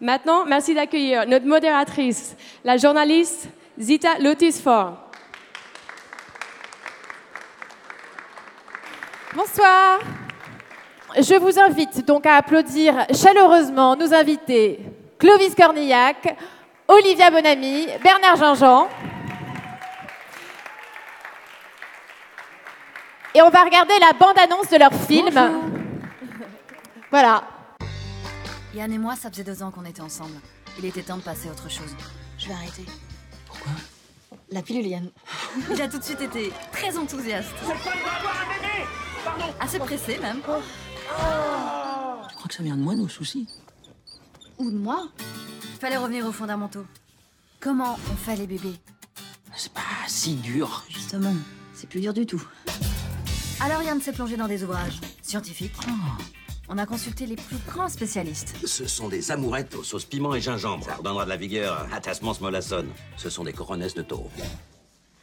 Maintenant, merci d'accueillir notre modératrice, la journaliste Zita Lotus-Fort. Bonsoir. Je vous invite donc à applaudir chaleureusement nos invités Clovis Cornillac, Olivia Bonamy, Bernard Jean-Jean. Et on va regarder la bande-annonce de leur film. Voilà. Yann et moi, ça faisait deux ans qu'on était ensemble. Il était temps de passer à autre chose. Je vais arrêter. Pourquoi? La pilule, Yann. Il a tout de suite été très enthousiaste. Assez pressé, même. Tu crois que ça vient de moi, nos soucis Ou de moi? Fallait revenir aux fondamentaux. Comment on fait les bébés? C'est pas si dur. Justement, c'est plus dur du tout. Alors Yann s'est plongé dans des ouvrages scientifiques. On a consulté les plus grands spécialistes. Ce sont des amourettes aux sauces piment et gingembre. Ça redonnera de la vigueur à Tasmans mollassonne. Ce sont des coronesses de taureau.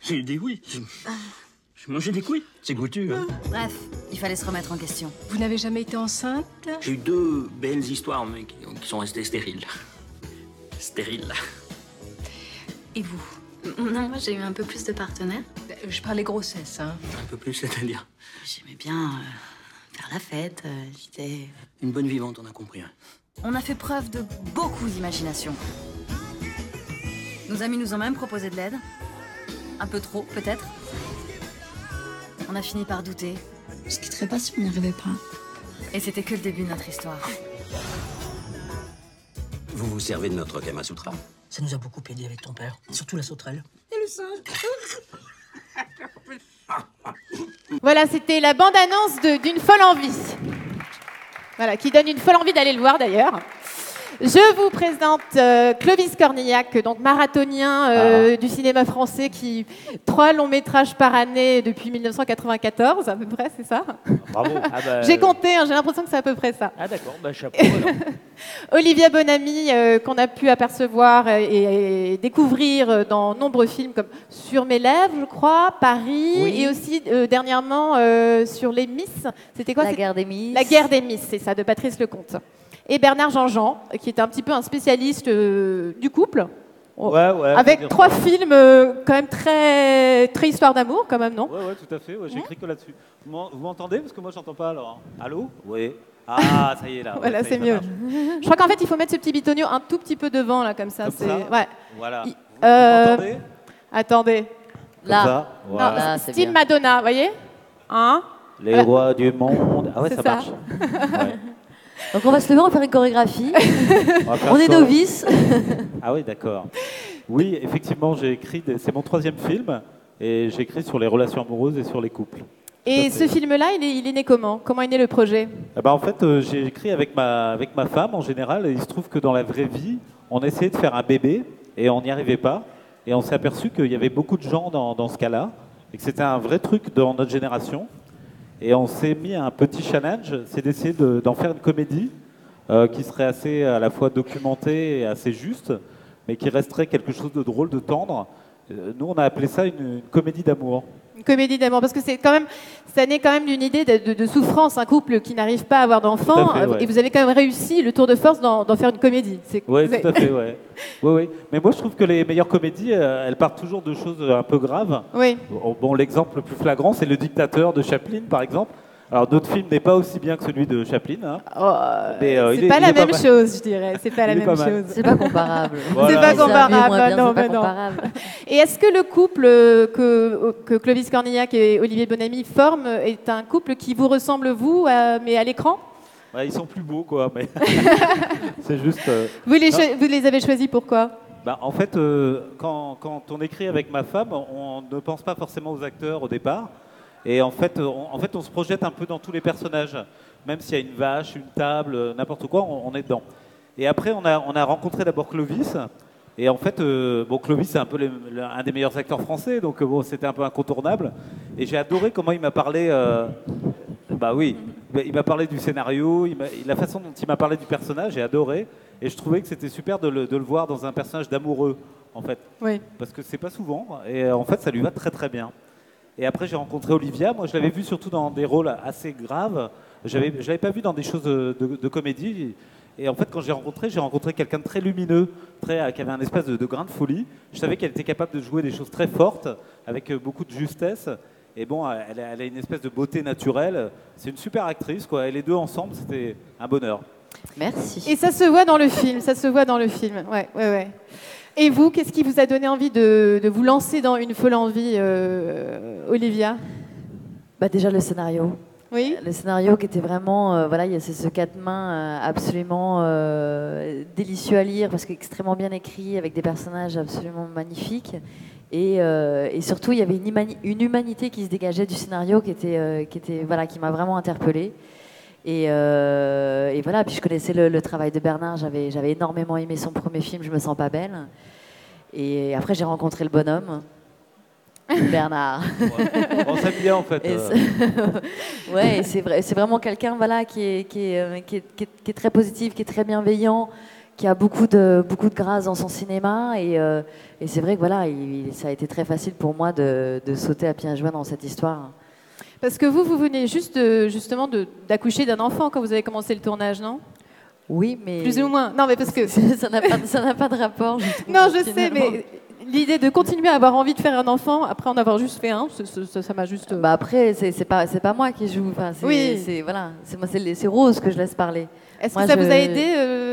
J'ai eu des couilles. J'ai mangé des couilles. C'est goûtu, hein Bref, il fallait se remettre en question. Vous n'avez jamais été enceinte? J'ai eu deux belles histoires, mais qui, qui sont restées stériles. Stériles. Et vous? Non, moi j'ai eu un peu plus de partenaires. Je parlais grossesse, hein. Un peu plus, c'est-à-dire? J'aimais bien euh, faire la fête. euh, J'étais. Une bonne vivante, on a compris. hein. On a fait preuve de beaucoup d'imagination. Nos amis nous ont même proposé de l'aide. Un peu trop, peut-être. On a fini par douter. Je quitterais pas si on n'y arrivait pas. Et c'était que le début de notre histoire. Vous vous servez de notre Kama Sutra? Ça nous a beaucoup aidé avec ton père. Surtout la sauterelle. Voilà, c'était la bande-annonce de- d'une folle envie. Voilà, qui donne une folle envie d'aller le voir d'ailleurs. Je vous présente euh, Clovis Cornillac, donc marathonien euh, du cinéma français qui trois longs métrages par année depuis 1994 à peu près, c'est ça? Bravo. Ah bah, J'ai compté, hein, j'ai l'impression que c'est à peu près ça. Ah d'accord, bah, chapeau. Olivia Bonamy, euh, qu'on a pu apercevoir euh, et, et découvrir euh, dans nombreux films comme Sur mes lèvres, je crois, Paris, Oui. et aussi euh, dernièrement euh, sur les Miss. C'était quoi La guerre des Miss. La guerre des Miss, c'est ça, de Patrice Lecomte. Et Bernard Jean-Jean, qui est un petit peu un spécialiste euh, du couple. Ouais, ouais. faut Avec trois ça. films euh, quand même très, très histoire d'amour, quand même, non? Ouais, ouais, tout à fait. ouais, J'écris que là-dessus. Vous m'en- vous m'entendez? Parce que moi, j'entends pas alors. Allô? Oui. Ah, ça y est là. Voilà, c'est mieux. Je crois qu'en fait, il faut mettre ce petit bitonio un tout petit peu devant, là, comme ça. Comme ça? Ouais. Voilà. Il- Vous euh, m'entendez Attendez. Comme ça Voilà. Non, Là, c'est style bien. Madonna, vous voyez? Hein? Les voilà. rois du monde. Ah ouais, ça. marche. Donc on va se lever, on va faire une chorégraphie. On, va faire on est ça. novices. Ah oui, d'accord. Oui, effectivement, j'ai écrit. des- C'est mon troisième film. Et j'ai écrit sur les relations amoureuses et sur les couples. Et ce film-là, il est, il est né comment? Comment est né le projet? Eh ben, en fait, euh, j'ai écrit avec ma, avec ma femme en général, et il se trouve que dans la vraie vie, on essayait de faire un bébé et on n'y arrivait pas. Et on s'est aperçu qu'il y avait beaucoup de gens dans, dans ce cas-là, et que c'était un vrai truc dans notre génération. Et on s'est mis un petit challenge, c'est d'essayer de- d'en faire une comédie euh, qui serait assez à la fois documentée et assez juste, mais qui resterait quelque chose de drôle, de tendre. Euh, Nous, on a appelé ça une comédie d'amour. Comédie d'amour Parce que c'est quand même, ça naît quand même d'une idée de, de- de souffrance, un couple qui n'arrive pas à avoir fait, ouais. et vous avez quand même réussi le tour de force d'en faire une comédie. C'est- Oui, tout à fait, ouais. Ouais, ouais. Mais moi, je trouve que les meilleures comédies, euh, elles partent toujours de choses un peu graves. Oui. Bon, bon, l'exemple le plus flagrant, c'est Le Dictateur de Chaplin, par exemple. Alors, notre film n'est pas aussi bien que celui de Chaplin. hein. Oh, Mais, euh, c'est il pas la pas même chose, je dirais. C'est pas la même pas chose. C'est pas comparable. Voilà. C'est pas comparable. bien, non, c'est pas mais non. comparable. Et est-ce que le couple euh, que, que Clovis Cornillac et Olivier Bonamy forment est un couple qui vous ressemble, vous, à- mais à l'écran? Ouais, ils sont plus beaux, quoi. Mais c'est juste. euh, vous les, Non. cho- vous les avez choisis pourquoi bah, en fait, euh, quand, quand on écrit avec ma femme, on ne pense pas forcément aux acteurs au départ. Et en fait, on, en fait, on se projette un peu dans tous les personnages. Même s'il y a une vache, une table, euh, n'importe quoi, on, on est dedans. Et après, on a, on a rencontré d'abord Clovis. Et en fait, euh, bon, Clovis, c'est un peu le- un des meilleurs acteurs français, donc euh, bon, c'était un peu incontournable. Et j'ai adoré comment il m'a parlé. euh, bah oui, Bah, il m'a parlé du scénario, il la façon dont il m'a parlé du personnage, j'ai adoré. Et je trouvais que c'était super de le, de le voir dans un personnage d'amoureux, en fait. Oui. Parce que c'est pas souvent. Et euh, en fait, ça lui va très très bien. Et après, j'ai rencontré Olivia. Moi, je l'avais vu surtout dans des rôles assez graves. J'avais, je l'avais pas vu dans des choses de, de- de comédie. Et en fait, quand j'ai rencontré, j'ai rencontré quelqu'un de très lumineux, très, qui avait un espèce de, de grain de folie. Je savais qu'elle était capable de jouer des choses très fortes, avec euh, beaucoup de justesse. Et bon, elle, a- elle a une espèce de beauté naturelle. C'est une super actrice, quoi. Et les deux ensemble, c'était un bonheur. Merci. Et ça se voit dans le film, ça se voit dans le film. Ouais, ouais, ouais. Et vous, qu'est-ce qui vous a donné envie de, de vous lancer dans une folle envie, euh, Olivia? Bah déjà le scénario. Oui. Le scénario qui était vraiment, euh, voilà, il y a ce, quatre mains euh, absolument euh, délicieux à lire parce qu'extrêmement bien écrit avec des personnages absolument magnifiques. Et, euh, et surtout, il y avait une, une humanité qui se dégageait du scénario qui était, qui était, voilà, qui m'a vraiment interpellée. Et, euh, et voilà, puis je connaissais le, le travail de Bernard, j'avais, j'avais énormément aimé son premier film, Je me sens pas belle. Et après, j'ai rencontré le bonhomme, Bernard. On s'aime bien, en fait. Et euh. c'est- ouais, c'est vrai, c'est vraiment quelqu'un voilà qui est, qui, est, euh, qui, est, qui est- qui est très positif, qui est très bienveillant, qui a beaucoup de beaucoup de grâce dans son cinéma et, euh, et c'est vrai que voilà, il- ça a été très facile pour moi de, de sauter à pieds joints dans cette histoire. Parce que vous, vous venez juste de- justement d'accoucher d'un enfant quand vous avez commencé le tournage, non? Oui, mais Plus ou moins. Non, mais parce que ça n'a pas, de rapport. non, je sais, mais l'idée de continuer à avoir envie de faire un enfant après en avoir juste fait un, ça- m'a juste. Bah après, c'est pas pas moi qui joue. Enfin, Oui. c'est voilà, c'est Rose que je laisse parler. Est-ce que ça je- vous a aidé euh,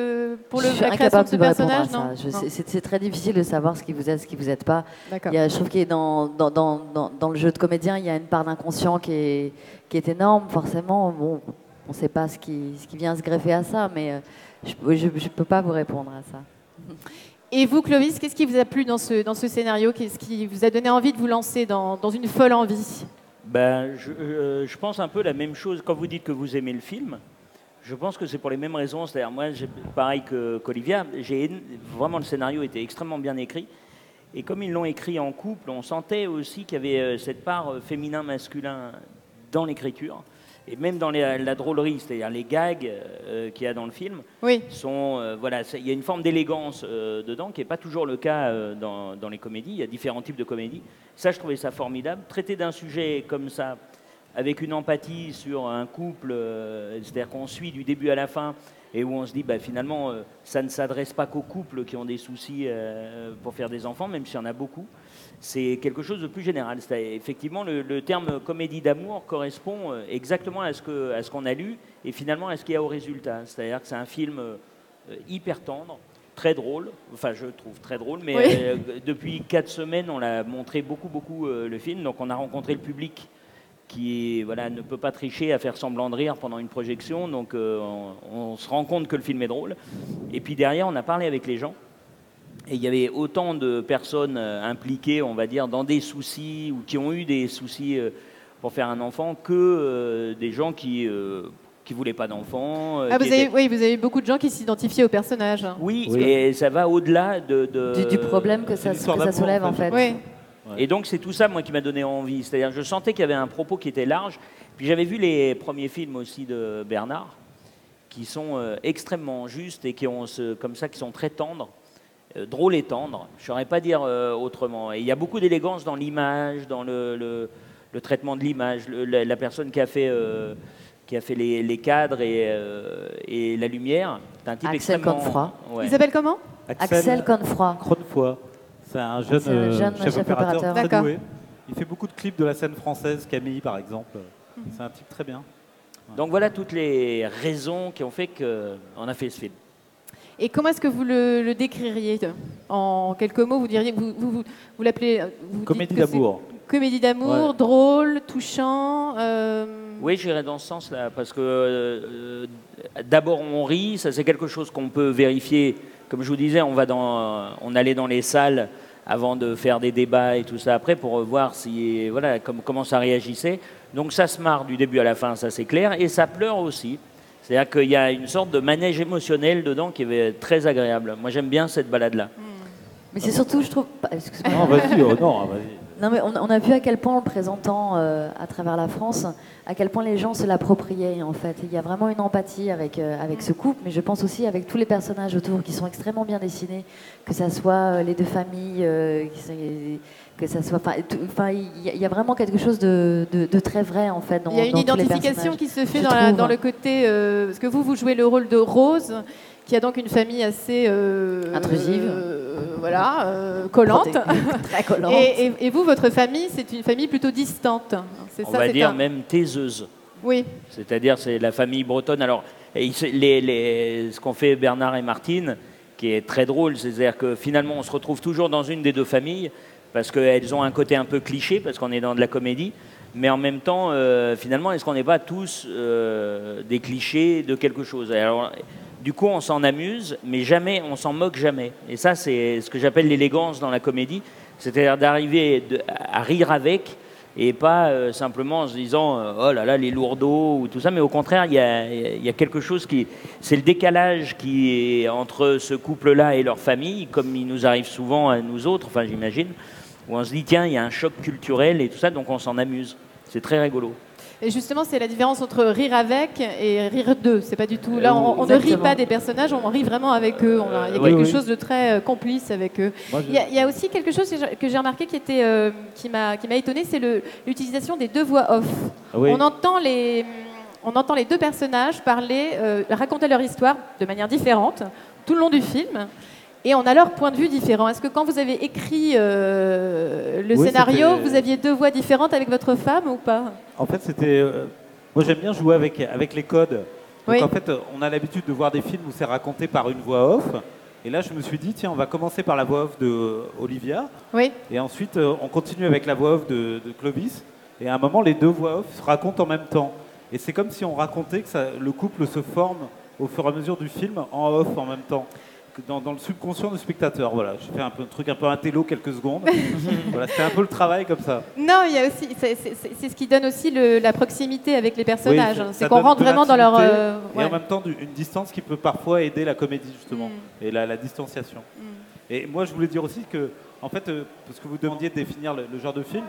pour le, je suis la création de incapable ce de vous répondre personnage à ça. c'est- très difficile de savoir ce qui vous êtes, ce qui vous êtes pas. D'accord. Il y a- je trouve qu'il y a dans, dans, dans, dans, dans le jeu de comédien, il y a une part d'inconscient qui est, qui est énorme. Forcément, bon, on ne sait pas ce qui, ce qui vient se greffer à ça, mais euh, je ne peux pas vous répondre à ça. Et vous, Clovis, qu'est-ce qui vous a plu dans ce, dans ce scénario? Qu'est-ce qui vous a donné envie de vous lancer dans, dans une folle envie? Ben, je, euh, je pense un peu la même chose quand vous dites que vous aimez le film. Je pense que c'est pour les mêmes raisons. C'est-à-dire, moi, pareil qu'Olivia, én- vraiment le scénario était extrêmement bien écrit. Et comme ils l'ont écrit en couple, on sentait aussi qu'il y avait euh, cette part euh, féminin-masculin dans l'écriture. Et même dans les- la drôlerie, c'est-à-dire les gags euh, qu'il y a dans le film, Oui. sont, euh, voilà, il y a une forme d'élégance euh, dedans qui n'est pas toujours le cas dans, dans les comédies. Il y a différents types de comédies. Ça, je trouvais ça formidable. Traiter d'un sujet comme ça, avec une empathie sur un couple, euh, c'est-à-dire qu'on suit du début à la fin, et où on se dit, bah, finalement, euh, ça ne s'adresse pas qu'aux couples qui ont des soucis euh, pour faire des enfants, même s'il y en a beaucoup. C'est quelque chose de plus général. Effectivement, le, le terme comédie d'amour correspond exactement à ce qu'on a lu et finalement à ce qu'il y a au résultat. C'est-à-dire que c'est un film hyper tendre, très drôle, enfin je trouve très drôle, mais Oui. depuis quatre semaines, on l'a montré beaucoup, beaucoup le film. Donc on a rencontré le public qui voilà, ne peut pas tricher à faire semblant de rire pendant une projection. Donc euh, on, on se rend compte que le film est drôle. Et puis derrière, on a parlé avec les gens. Et il y avait autant de personnes euh, impliquées, on va dire, dans des soucis ou qui ont eu des soucis euh, pour faire un enfant que euh, des gens qui euh, qui voulaient pas d'enfants. Ah, vous avez, étaient- oui, vous avez eu beaucoup de gens qui s'identifiaient au personnage. Oui, Oui. et ça va au-delà de, de- Du, du problème que ça, que ça soulève en fait. fait. Et donc c'est tout ça moi qui m'a donné envie. C'est-à-dire je sentais qu'il y avait un propos qui était large. Puis j'avais vu les premiers films aussi de Bernard, qui sont euh, extrêmement justes et qui ont ce, comme ça qui sont très tendres, euh, drôles et tendres. Je saurais pas dire euh, autrement. Et il y a beaucoup d'élégance dans l'image, dans le, le- le traitement de l'image. La, la personne qui a fait euh, qui a fait les, les cadres et, euh, et la lumière, c'est un type Axel extrêmement. Confroy. Ouais. Il s'appelle comment? Axel Confroy. Cronefoy. C'est un jeune, un euh, jeune chef, chef opérateur, opérateur. très doué. Il fait beaucoup de clips de la scène française, Camille par exemple. C'est un type très bien. Donc voilà toutes les raisons qui ont fait qu'on a fait ce film. Et comment est-ce que vous le, le décririez En quelques mots, vous diriez, vous, vous, vous, vous l'appelez euh, Comédie d'amour. Comédie d'amour, Ouais. drôle, touchant. euh, Oui, j'irais dans ce sens-là, parce que euh, d'abord on rit, ça c'est quelque chose qu'on peut vérifier. Comme je vous disais, on va dans, on allait dans les salles avant de faire des débats et tout ça après pour voir si voilà comme- comment ça réagissait. Donc ça se marre du début à la fin, ça c'est clair, et ça pleure aussi. C'est-à-dire qu'il y a une sorte de manège émotionnel dedans qui est très agréable. Moi j'aime bien cette balade-là. Mais c'est surtout, je trouve. pas-. Non, vas-y, oh, non, vas-y. Non, mais on, on a vu à quel point, en le présentant euh, à travers la France, à quel point les gens se l'appropriaient, en fait. Il y a vraiment une empathie avec, euh, avec ce couple, mais je pense aussi avec tous les personnages autour qui sont extrêmement bien dessinés, que ça soit euh, les deux familles, que ça soit... Enfin, il y, a- il y a vraiment quelque chose de, de- de très vrai, en fait, dans Il y a une identification qui se fait dans, la- dans le côté. parce que vous, vous jouez le rôle de Rose, qui a donc une famille assez. euh, Intrusive. euh, voilà, euh, collante. Très collante. Et, et- et vous, votre famille, c'est une famille plutôt distante. C'est On ça, va c'est dire un- même taiseuse. Oui. C'est-à-dire, c'est la famille bretonne. Alors, les- les- ce qu'ont fait Bernard et Martine, qui est très drôle, c'est-à-dire que finalement, on se retrouve toujours dans une des deux familles, parce qu'elles ont un côté un peu cliché, parce qu'on est dans de la comédie, mais en même temps, euh, finalement, est-ce qu'on n'est pas tous euh, des clichés de quelque chose? Alors, du coup, on s'en amuse, mais jamais, on s'en moque jamais. Et ça, c'est ce que j'appelle l'élégance dans la comédie, c'est-à-dire d'arriver à rire avec, et pas euh, simplement en se disant euh, oh là là les lourdeaux ou tout ça. Mais au contraire il y a, y a quelque chose qui c'est le décalage qui est entre ce couple là et leur famille comme il nous arrive souvent à nous autres enfin j'imagine où on se dit tiens il y a un choc culturel et tout ça donc on s'en amuse. C'est très rigolo Et justement, c'est la différence entre rire avec et rire d'eux. C'est pas du tout. Là, on, on ne rit pas des personnages, on rit vraiment avec eux. On a- il y a Oui, quelque oui. chose de très euh, complice avec eux. Moi, je- Il y, a, il y a aussi quelque chose que j'ai- remarqué qui était euh, qui m'a qui m'a étonné, c'est l'utilisation des deux voix off. Oui. On entend les on entend les deux personnages parler, euh, raconter leur histoire de manière différente tout le long du film. Et on a leur point de vue différent. Est-ce que quand vous avez écrit euh, le Oui, scénario, vous aviez deux voix différentes avec votre femme ou pas? En fait, c'était. euh, moi, j'aime bien jouer avec, avec les codes. Donc, Oui. en fait, on a l'habitude de voir des films où c'est raconté par une voix off. Et là, je me suis dit, tiens, on va commencer par la voix off de euh, Olivia. Oui. Et ensuite, euh, on continue avec la voix off de, de Clovis. Et à un moment, les deux voix off se racontent en même temps. Et c'est comme si on racontait que ça- le couple se forme au fur et à mesure du film en off en même temps. Dans, dans le subconscient du spectateur. Voilà, j'ai fait un, peu, un truc un peu intello quelques secondes. voilà, c'était un peu le travail comme ça. Non, il y a aussi, c'est- c'est c'est- c'est ce qui donne aussi le- la proximité avec les personnages. Oui, hein. c'est qu'on rentre vraiment dans leur. euh, Et ouais. en même temps, une distance qui peut parfois aider la comédie, justement, Mm. et la, la distanciation. Et moi, je voulais dire aussi que, en fait, euh, parce que vous demandiez de définir le, le genre de film,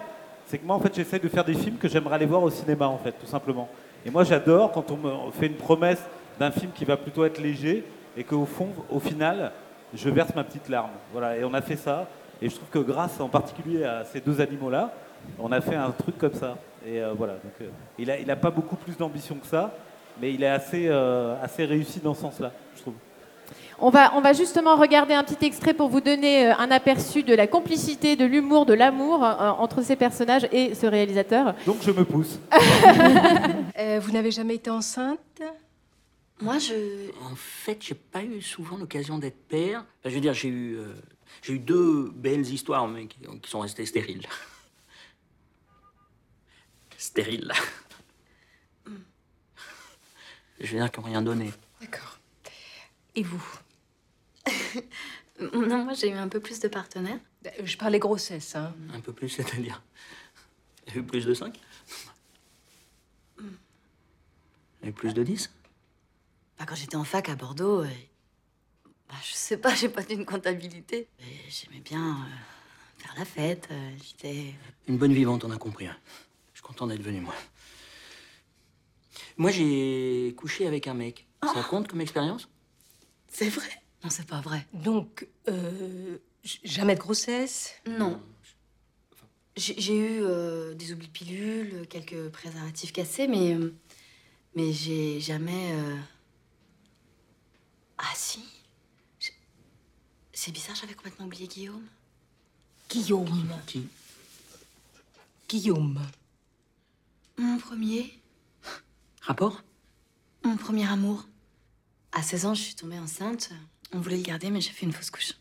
c'est que moi, en fait, j'essaie de faire des films que j'aimerais aller voir au cinéma, en fait, tout simplement. Et moi, j'adore quand on me fait une promesse d'un film qui va plutôt être léger, et qu'au fond, au final, je verse ma petite larme. Voilà, et on a fait ça. Et je trouve que grâce en particulier à ces deux animaux-là, on a fait un truc comme ça. Et euh, voilà, donc euh, il n'a il a pas beaucoup plus d'ambition que ça, mais il est assez, euh, assez réussi dans ce sens-là, je trouve. On va, on va justement regarder un petit extrait pour vous donner un aperçu de la complicité, de l'humour, de l'amour euh, entre ces personnages et ce réalisateur. Donc je me pousse. Euh, vous n'avez jamais été enceinte? Moi, je. En fait, j'ai pas eu souvent l'occasion d'être père. Enfin, je veux dire, j'ai eu, euh, j'ai eu deux belles histoires, mais qui, qui sont restées stériles. stériles. Je veux dire, qui n'ont rien donné. D'accord. Et vous? Non, moi, j'ai eu un peu plus de partenaires. Euh, Je parlais grossesse, hein. Un peu plus, c'est-à-dire? Il y a eu plus de 5 Il y a eu plus de 10 Bah, quand j'étais en fac à Bordeaux, euh, bah, je sais pas, j'ai pas d'une comptabilité. Mais J'aimais bien euh, faire la fête. euh, J'étais. Une bonne vivante, on a compris. hein. Je suis content d'être venu, moi. Moi, j'ai couché avec un mec. Ça compte comme expérience? C'est vrai? Non, c'est pas vrai. Donc, euh, jamais de grossesse? Non. J'ai eu euh, des oublis de pilules, quelques préservatifs cassés, mais. euh, mais j'ai jamais. euh, Ah si C'est bizarre, j'avais complètement oublié Guillaume. Guillaume. Qui Guillaume. Mon premier. Rapport? Mon premier amour. À 16 ans, je suis tombée enceinte. On voulait le garder, mais j'ai fait une fausse couche.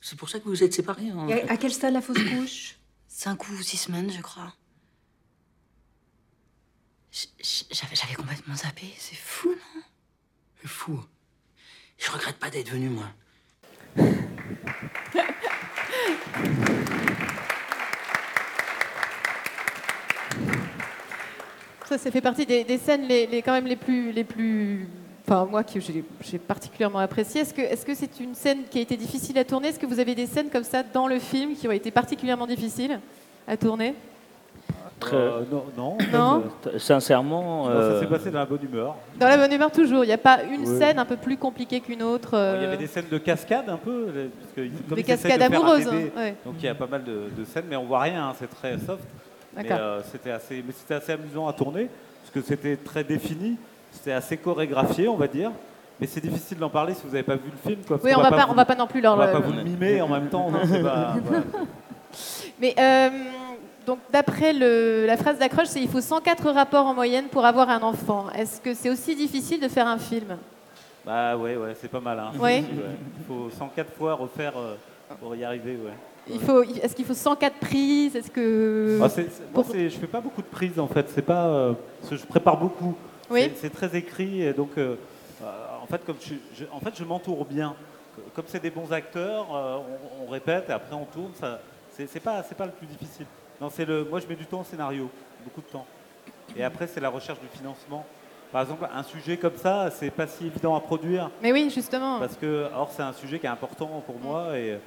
C'est pour ça que vous vous êtes séparés hein, en Et fait. à, à quel stade la fausse couche? Cinq ou six semaines, je crois. J- j- J'avais j'avais complètement zappé. C'est fou, non? C'est fou. Je regrette pas d'être venu, moi. Ça, ça fait partie des, scènes les, quand même les plus, les plus enfin moi que j'ai particulièrement apprécié. Est-ce que est-ce que c'est une scène qui a été difficile à tourner? Est-ce que vous avez des scènes comme ça dans le film qui ont été particulièrement difficiles à tourner? Très- Euh, non, euh, Sincèrement, non, ça euh, s'est passé dans la bonne humeur. Dans la bonne humeur toujours. Il n'y a pas une scène un peu plus compliquée qu'une autre. Il y euh, avait des scènes de cascade un peu, les- parce que comme Des cascades amoureuses, bébé, hein, ouais. donc il y a pas mal de, de scènes, mais on voit rien, hein, c'est très soft. Mais euh, c'était assez, mais c'était assez amusant à tourner, parce que c'était très défini, c'était assez chorégraphié, on va dire. Mais c'est difficile d'en parler si vous n'avez pas vu le film. Quoi, Oui, on va pas, vous- on va pas non plus leur. on va pas vous le mimer en même temps. non, c'est pas- voilà. Mais euh, donc d'après le- la phrase d'accroche, c'est il faut 104 rapports en moyenne pour avoir un enfant. Est-ce que c'est aussi difficile de faire un film? Bah ouais, ouais, c'est pas mal. Hein. Ouais. Il faut 104 fois refaire euh, pour y arriver, ouais. Il faut, Est-ce qu'il faut 104 prises? Est-ce que Ah, moi, c'est- je fais pas beaucoup de prises en fait. C'est pas, euh, parce que je prépare beaucoup. Oui. C'est- très écrit et donc, euh, en fait, comme je, je- en fait, je m'entoure bien. Comme c'est des bons acteurs, on, on répète et après on tourne. Ça, c'est c'est pas, c'est pas le plus difficile. Non, c'est le. Moi, je mets du temps au scénario, beaucoup de temps. Et après, c'est la recherche du financement. Par exemple, un sujet comme ça, c'est pas si évident à produire. Mais oui, justement. Parce que, or, c'est un sujet qui est important pour moi. Et,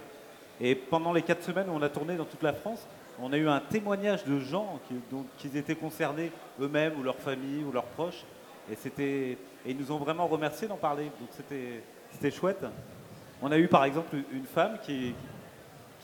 et pendant les quatre semaines où on a tourné dans toute la France, on a eu un témoignage de gens qui, étaient concernés eux-mêmes ou leur famille ou leurs proches. Et, c'était, et ils nous ont vraiment remerciés d'en parler. Donc c'était, c'était chouette. On a eu par exemple une femme qui,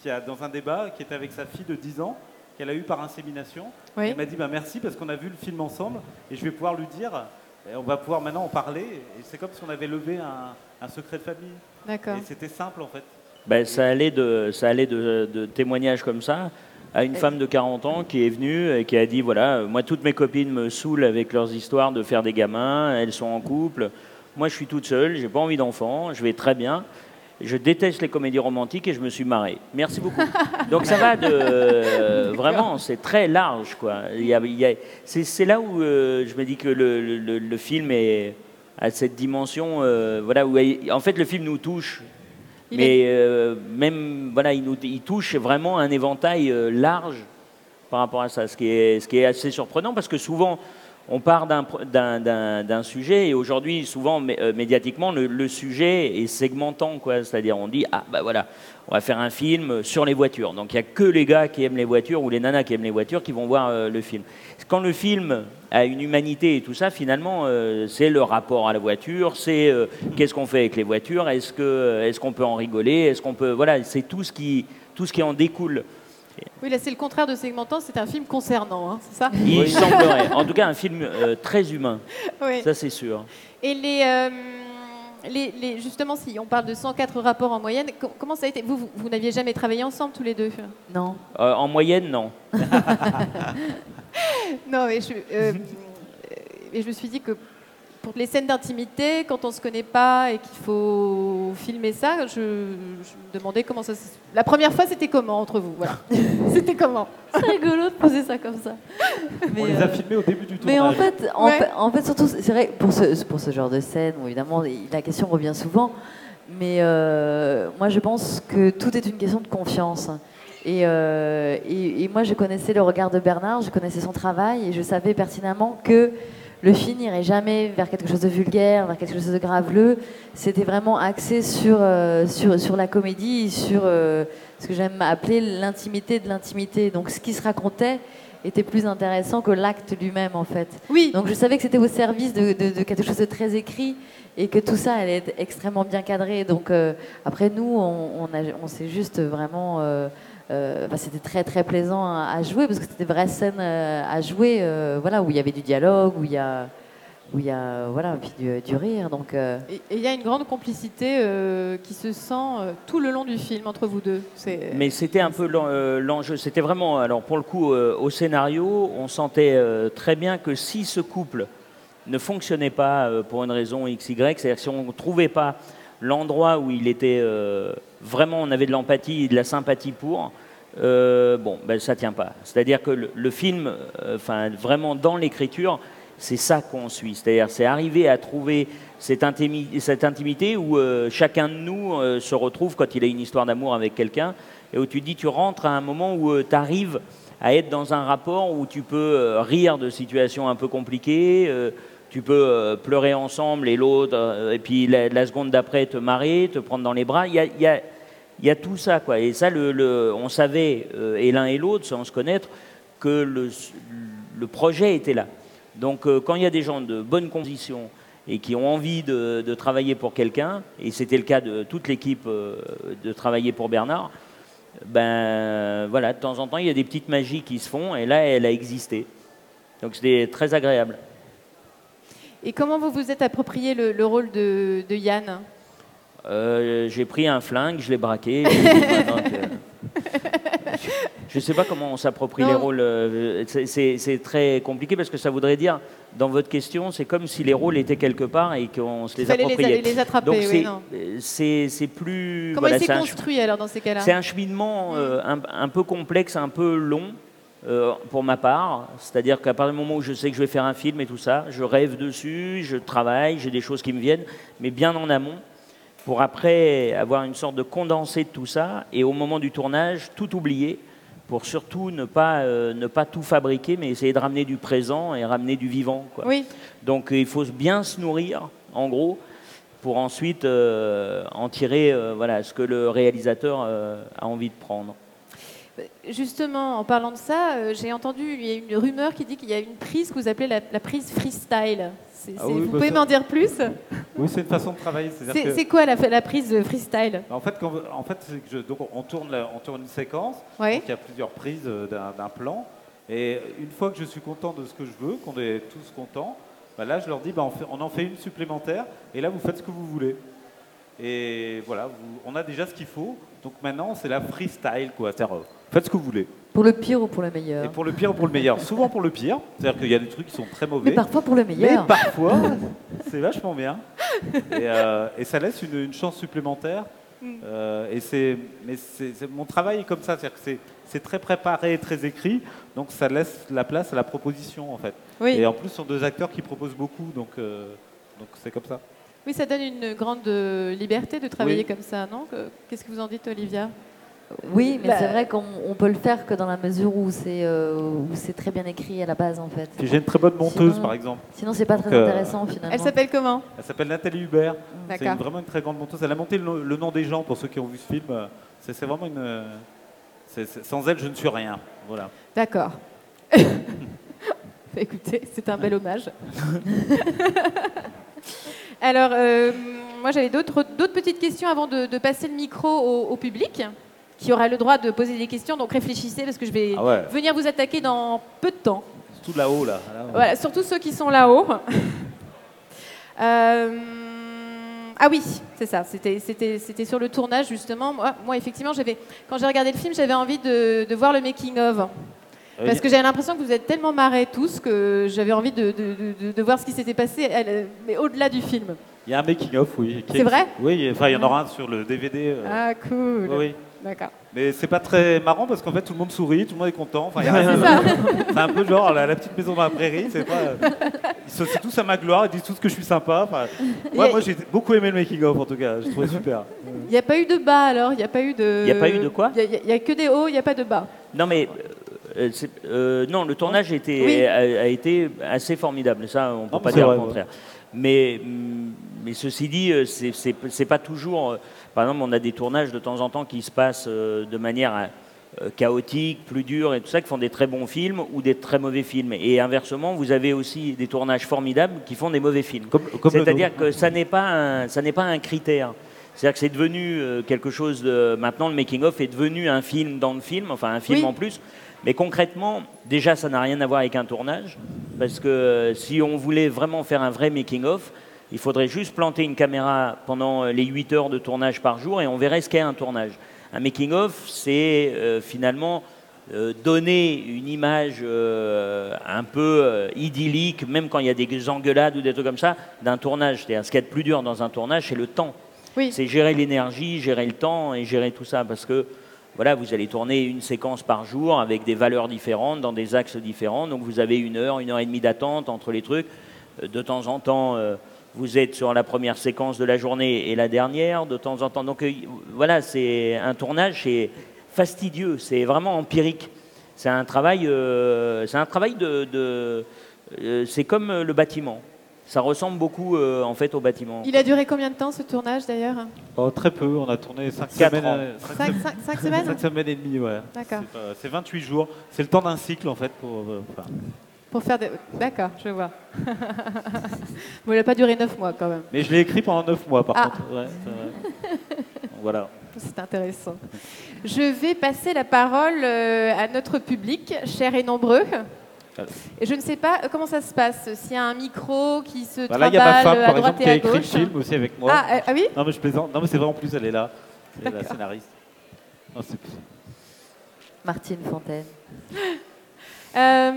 qui a, dans un débat, qui était avec sa fille de 10 ans, qu'elle a eu par insémination. Oui. Elle m'a dit bah, merci parce qu'on a vu le film ensemble et je vais pouvoir lui dire, et on va pouvoir maintenant en parler. Et c'est comme si on avait levé un, un secret de famille. D'accord. Et c'était simple en fait. Ben, ça allait, de, ça allait de, de témoignages comme ça à une femme de 40 ans qui est venue et qui a dit voilà, moi toutes mes copines me saoulent avec leurs histoires de faire des gamins, elles sont en couple. Moi je suis toute seule, j'ai pas envie d'enfant, je vais très bien. Je déteste les comédies romantiques et je me suis marré. Merci beaucoup. Donc ça va de euh, vraiment, c'est très large quoi. Il y a- il y a- c'est, là où euh, je me dis que le, le- le film est à cette dimension, euh, voilà où en fait le film nous touche Il mais même, voilà, il, nous, il touche vraiment un éventail large par rapport à ça, ce qui est, ce qui est assez surprenant parce que souvent on part d'un sujet et aujourd'hui, souvent euh, médiatiquement, le, sujet est segmentant. C'est-à-dire, on dit ah bah voilà, on va faire un film sur les voitures. Donc il y a que les gars qui aiment les voitures ou les nanas qui aiment les voitures qui vont voir euh, le film. Quand le film a une humanité et tout ça, finalement, euh, c'est le rapport à la voiture, c'est qu'est-ce qu'on fait avec les voitures, est-ce qu'on peut en rigoler, est-ce qu'on peut voilà, c'est tout ce tout ce qui en découle. Oui, là c'est le contraire de segmentant, c'est un film concernant, hein, c'est ça Il semblerait. En tout cas, un film euh, très humain. Oui. Ça, c'est sûr. Et les, euh, les, les- justement, si on parle de 104 rapports en moyenne, co- comment ça a été? Vous, vous, vous n'aviez jamais travaillé ensemble tous les deux? Non. Euh, en moyenne, non. Non, mais je, euh, et je me suis dit que pour les scènes d'intimité, quand on se connaît pas et qu'il faut filmer ça, je, je me demandais comment ça. se- La première fois, c'était comment entre vous Voilà. c'était comment C'est rigolo de poser ça comme ça. on les a filmés au début du tournage. Mais en fait, en, Ouais. fait, en fait, surtout, c'est vrai, pour ce, pour ce genre de scène, où évidemment, la question revient souvent, mais euh, moi, je pense que tout est une question de confiance. Et, euh, et, et moi, je connaissais le regard de Bernard, je connaissais son travail, et je savais pertinemment que le film n'irait jamais vers quelque chose de vulgaire, vers quelque chose de graveleux. C'était vraiment axé sur, euh, sur, sur la comédie, sur euh, ce que j'aime appeler l'intimité de l'intimité. Donc, ce qui se racontait était plus intéressant que l'acte lui-même, en fait. Oui. Donc, je savais que c'était au service de, de- de quelque chose de très écrit et que tout ça allait être extrêmement bien cadré. Donc, euh, après, nous, on, on s'est juste vraiment. Euh, bah, c'était très très plaisant à, à jouer parce que c'était des vraies scènes euh, à jouer, euh, voilà, où il y avait du dialogue, où il y a, où il y a, voilà, puis du, du rire. Donc, euh, Et il y a une grande complicité euh, qui se sent euh, tout le long du film entre vous deux. C'est Mais c'était un peu l'en- euh, l'enjeu. C'était vraiment, alors pour le coup, euh, au scénario, on sentait euh, très bien que si ce couple ne fonctionnait pas euh, pour une raison X, Y, c'est-à-dire si on ne trouvait pas l'endroit où il était euh, vraiment, on avait de l'empathie et de la sympathie pour, euh, bon, ben, ça tient pas. C'est-à-dire que le, film, euh, enfin, vraiment dans l'écriture, c'est ça qu'on suit. C'est-à-dire, c'est arriver à trouver cette, intimi- cette intimité où chacun de nous se retrouve quand il a une histoire d'amour avec quelqu'un et où tu dis, tu rentres à un moment où tu arrives à être dans un rapport où tu peux rire de situations un peu compliquées. Tu peux euh, pleurer ensemble et l'autre, euh, et puis la, seconde d'après te marrer, te prendre dans les bras. Il y a, tout ça, quoi. Et ça, on savait, euh, et l'un et l'autre, sans se connaître, que le, projet était là. Donc, quand il y a des gens de bonnes conditions et qui ont envie de, de travailler pour quelqu'un, et c'était le cas de toute l'équipe de travailler pour Bernard, ben voilà, de temps en temps, il y a des petites magies qui se font, et là, elle a existé. Donc, c'était très agréable. Et comment vous vous êtes approprié le, le rôle de, de Yann Euh, j'ai pris un flingue, je l'ai braqué. et je ne sais pas comment on s'approprie les rôles. euh, c'est- très compliqué parce que ça voudrait dire, dans votre question, c'est comme si les rôles étaient quelque part et qu'on se les Fallait les- appropriait. les attraper, Donc oui, c'est- euh, plus. Comment voilà, il s'est un- construit alors dans ces cas-là c'est un cheminement euh, un, un peu complexe, un peu long euh, pour ma part. C'est-à-dire qu'à partir du moment où je sais que je vais faire un film et tout ça, je rêve dessus, je travaille, j'ai des choses qui me viennent, mais bien en amont, pour après avoir une sorte de condensé de tout ça et au moment du tournage, tout oublier pour surtout ne pas, euh, ne pas tout fabriquer, mais essayer de ramener du présent et ramener du vivant. quoi. Oui. Donc euh, il faut bien se nourrir, en gros, pour ensuite euh, en tirer euh, voilà, ce que le réalisateur euh, a envie de prendre. Justement, en parlant de ça, euh, j'ai entendu, il y a une rumeur qui dit qu'il y a une prise que vous appelez la, la prise freestyle. Ah oui, vous bah pouvez m'en dire plus? Oui, c'est une façon de travailler. C'est quoi la, la prise de freestyle? En fait, quand- en fait je- donc on, tourne la- on tourne une séquence, donc il y a plusieurs prises euh, d'un d'un plan, et une fois que je suis content de ce que je veux, qu'on est tous contents, bah là je leur dis bah, on, fait- on en fait une supplémentaire, et là vous faites ce que vous voulez. Et voilà, vous- on a déjà ce qu'il faut, donc maintenant c'est la freestyle, quoi. C'est-à-dire, euh, faites ce que vous voulez. Pour le pire ou pour le meilleur Et pour le pire ou pour le meilleur Souvent pour le pire, c'est-à-dire qu'il y a des trucs qui sont très mauvais. Mais parfois pour le meilleur. Mais parfois, c'est vachement bien. Et, euh, et ça laisse une, une chance supplémentaire. Euh, et c'est, mais c'est, c'est- mon travail est comme ça, c'est-à-dire que c'est, c'est très préparé, et très écrit, donc ça laisse la place à la proposition en fait. Oui. Et en plus, ce sont deux acteurs qui proposent beaucoup, donc, euh, donc c'est comme ça. Oui, ça donne une grande euh, liberté de travailler Oui. comme ça, non? Que- Qu'est-ce que vous en dites, Olivia? Oui, mais Bah, c'est vrai qu'on on peut le faire que dans la mesure où c'est euh, où c'est très bien écrit à la base en fait. Puis j'ai une très bonne monteuse Sinon- par exemple. Sinon c'est pas Donc, très euh, intéressant finalement. Elle s'appelle comment? Elle s'appelle Nathalie Hubert. C'est D'accord. une- vraiment une très grande monteuse. Elle a monté le, le nom des gens pour ceux qui ont vu ce film. C'est, c'est vraiment une. c'est- c'est- sans elle, je ne suis rien. Voilà. D'accord. Écoutez, c'est un bel hommage. Alors, euh, moi j'avais d'autres petites questions avant de, de passer le micro au, au public, qui aura le droit de poser des questions. Donc réfléchissez parce que je vais Ah ouais. venir vous attaquer dans peu de temps. C'est tout là-haut là. Voilà, surtout ceux qui sont là-haut. Euh, Ah oui, c'est ça. C'était, sur le tournage justement. Moi, moi, effectivement, j'avais, quand j'ai regardé le film, j'avais envie de, de voir le making of. Euh, Parce que j'avais l'impression que vous êtes tellement marrés tous que j'avais envie de, de- de- de voir ce qui s'était passé, euh, mais au-delà du film. Il y a un making-of, oui. C'est vrai. Oui, enfin, il y en aura un sur le DVD. euh, Ah, cool. oui. D'accord. Mais c'est pas très marrant parce qu'en fait tout le monde sourit, tout le monde est content. Enfin, a c'est un peu genre la, la petite maison dans la prairie. C'est pas. euh, Ils sont tous à ma gloire, ils disent tous que je suis sympa. Enfin, ouais, a- moi j'ai beaucoup aimé le making of en tout cas. Je trouvais super. Il n'y a pas eu de bas alors? Il n'y a pas eu de. Il y a pas eu de quoi? Il n'y a, que des hauts, il n'y a pas de bas. Non, mais euh, euh, non, le tournage Oui. a, a été assez formidable. Ça, on ne peut Non, pas dire vrai, le contraire. Mais, mais ceci dit, euh, c'est- pas toujours. Par exemple, on a des tournages de temps en temps qui se passent de manière chaotique, plus dure et tout ça, qui font des très bons films ou des très mauvais films. Et inversement, vous avez aussi des tournages formidables qui font des mauvais films. C'est-à-dire que ça n'est pas un, ça n'est pas un critère. C'est-à-dire que c'est devenu quelque chose de. Maintenant, le making-of est devenu un film dans le film, enfin un film Oui. en plus. Mais concrètement, déjà, ça n'a rien à voir avec un tournage. Parce que euh, si on voulait vraiment faire un vrai making-of, il faudrait juste planter une caméra pendant euh, les 8 heures de tournage par jour et on verrait ce qu'est un tournage. Un making-of, c'est euh, finalement euh, donner une image euh, un peu idyllique, même quand il y a des engueulades ou des trucs comme ça, d'un tournage. C'est-à-dire, ce qu'il y a de plus dur dans un tournage, c'est le temps. Oui. C'est gérer l'énergie, gérer le temps et gérer tout ça. Parce que voilà, vous allez tourner une séquence par jour avec des valeurs différentes, dans des axes différents. Donc vous avez une heure, une heure et demie d'attente entre les trucs. Euh, De temps en temps, euh, vous êtes sur la première séquence de la journée et la dernière. De temps en temps. Donc euh, voilà, c'est un tournage, c'est fastidieux, c'est vraiment empirique. C'est un travail, de, c'est comme le bâtiment. Ça ressemble beaucoup euh, en fait au bâtiment. Il a duré combien de temps ce tournage d'ailleurs Oh, très peu, on a tourné 5 Quatre semaines. ans. euh, cinq Cinq- sem- cinq- cinq semaines cinq semaines et demie, ouais. D'accord. C'est pas- C'est 28 jours. C'est le temps d'un cycle en fait pour. euh, enfin, Pour faire des... D'accord, je vois. bon, il n'a pas duré 9 mois quand même. Mais je l'ai écrit pendant 9 mois par Ah. contre. Ouais, voilà. C'est intéressant. Je vais passer la parole euh, à notre public, cher et nombreux. Et je ne sais pas euh, comment ça se passe, s'il y a un micro qui se Bah là, il y a ma femme à par droite exemple qui et a à écrit le gauche. film aussi avec moi. Ah, euh, ah oui? Non mais je plaisante. Non mais c'est vrai en plus elle est là. C'est la D'accord. scénariste. Non, c'est- Martine Fontaine. Euh,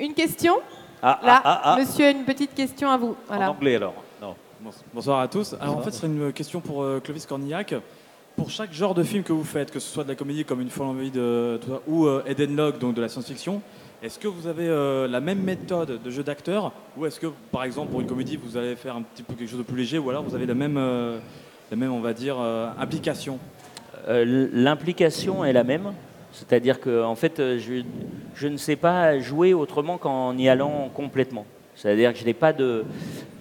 une question? Ah, Là, ah, ah, ah. monsieur a une petite question à vous. Voilà. En anglais alors. Non. Bonsoir à tous. Alors en fait, ce serait une question pour euh, Clovis Cornillac. Pour chaque genre de film que vous faites, que ce soit de la comédie comme Une folle envie de ça, ou euh, Eden Log, donc de la science-fiction, est-ce que vous avez euh, la même méthode de jeu d'acteur, ou est-ce que, par exemple, pour une comédie, vous allez faire un petit peu quelque chose de plus léger, ou alors vous avez la même, euh, la même, on va dire, euh, implication? L'implication est la même. C'est-à-dire que en fait, je, je ne sais pas jouer autrement qu'en y allant complètement. C'est-à-dire que je n'ai pas de,